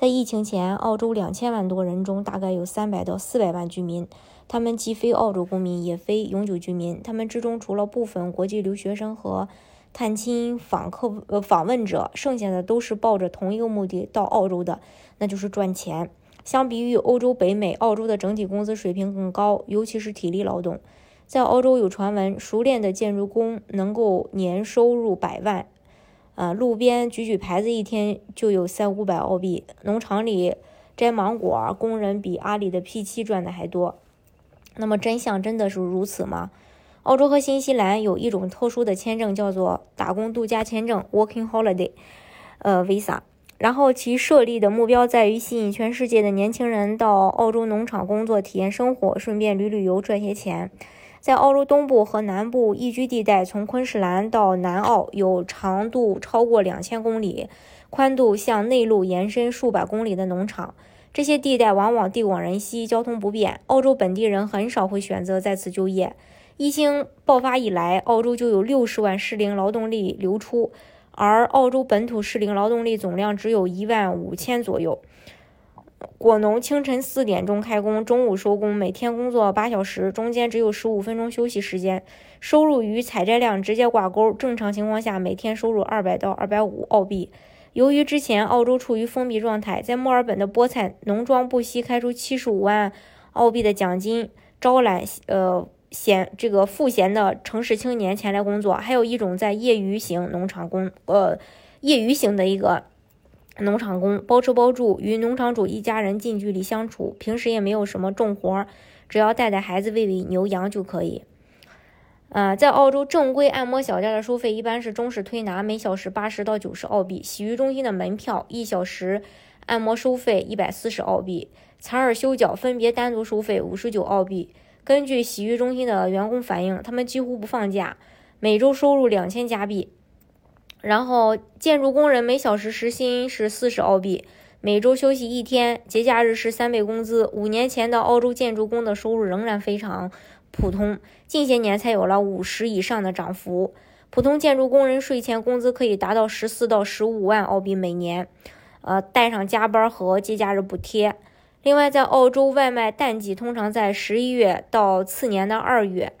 在疫情前，澳洲两千万多人中，大概有三百到四百万居民。他们既非澳洲公民，也非永久居民。他们之中，除了部分国际留学生和探亲访客呃访问者，剩下的都是抱着同一个目的到澳洲的，那就是赚钱。相比于欧洲、北美，澳洲的整体工资水平更高，尤其是体力劳动。在澳洲有传闻，熟练的建筑工能够年收入百万。呃，路边举举牌子，一天就有三五百澳币。农场里摘芒果，工人比阿里的 P 七赚的还多。那么真相真的是如此吗？澳洲和新西兰有一种特殊的签证，叫做打工度假签证 （Working Holiday），呃，Visa。然后其设立的目标在于吸引全世界的年轻人到澳洲农场工作、体验生活，顺便旅旅游赚些钱。在澳洲东部和南部宜居地带，从昆士兰到南澳有长度超过两千公里、宽度向内陆延伸数百公里的农场。这些地带往往地广人稀，交通不便，澳洲本地人很少会选择在此就业。疫情爆发以来，澳洲就有六十万适龄劳动力流出，而澳洲本土适龄劳动力总量只有一万五千左右。果农清晨四点钟开工，中午收工，每天工作八小时，中间只有十五分钟休息时间，收入与采摘量直接挂钩。正常情况下，每天收入二百到二百五澳币。由于之前澳洲处于封闭状态，在墨尔本的菠菜农庄不惜开出七十五万澳币的奖金，招揽呃闲这个赋闲的城市青年前来工作。还有一种在业余型农场工，呃，业余型的一个农场工，包吃包住，与农场主一家人近距离相处，平时也没有什么重活，只要带带孩子、喂喂牛羊就可以。呃，在澳洲正规按摩小店的收费一般是中式推拿，每小时八十到九十澳币；洗浴中心的门票一小时按摩收费一百四十澳币，采耳修脚分别单独收费五十九澳币。根据洗浴中心的员工反映，他们几乎不放假，每周收入两千加币。然后建筑工人每小时时薪是四十澳币，每周休息一天，节假日是三倍工资。五年前的澳洲建筑工的收入仍然非常。普通近些年才有了五十以上的涨幅。普通建筑工人税前工资可以达到十四到十五万澳币每年，呃，带上加班和节假日补贴。另外，在澳洲外卖淡季通常在十一月到次年的二月，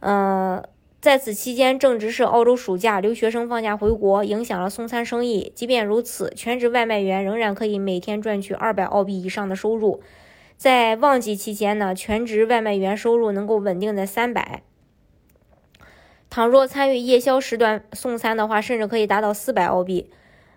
嗯，在此期间正值是澳洲暑假，留学生放假回国，影响了送餐生意。即便如此，全职外卖员仍然可以每天赚取二百澳币以上的收入。在旺季期间呢，全职外卖员收入能够稳定在三百。倘若参与夜宵时段送餐的话，甚至可以达到四百澳币。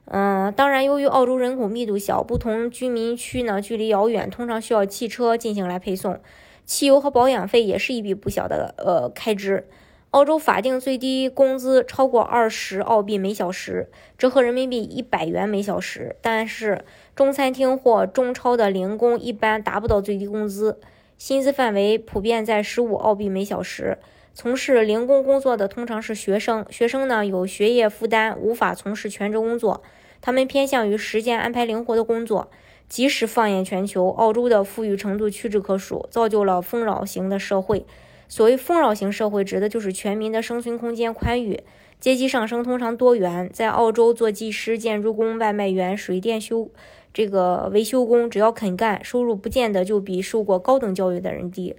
嗯，当然，由于澳洲人口密度小，不同居民区呢距离遥远，通常需要汽车进行来配送，汽油和保养费也是一笔不小的呃开支。澳洲法定最低工资超过二十澳币每小时，折合人民币一百元每小时。但是中餐厅或中超的零工一般达不到最低工资，薪资范围普遍在十五澳币每小时。从事零工工作的通常是学生，学生呢有学业负担，无法从事全职工作，他们偏向于时间安排灵活的工作。即使放眼全球，澳洲的富裕程度屈指可数，造就了丰饶型的社会。所谓丰饶型社会，指的就是全民的生存空间宽裕，阶级上升通常多元。在澳洲做技师、建筑工、外卖员、水电修这个维修工，只要肯干，收入不见得就比受过高等教育的人低。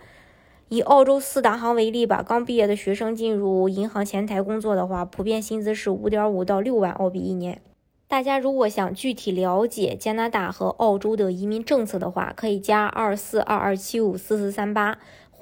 以澳洲四大行为例吧，刚毕业的学生进入银行前台工作的话，普遍薪资是五点五到六万澳币一年。大家如果想具体了解加拿大和澳洲的移民政策的话，可以加二四二二七五四四三八。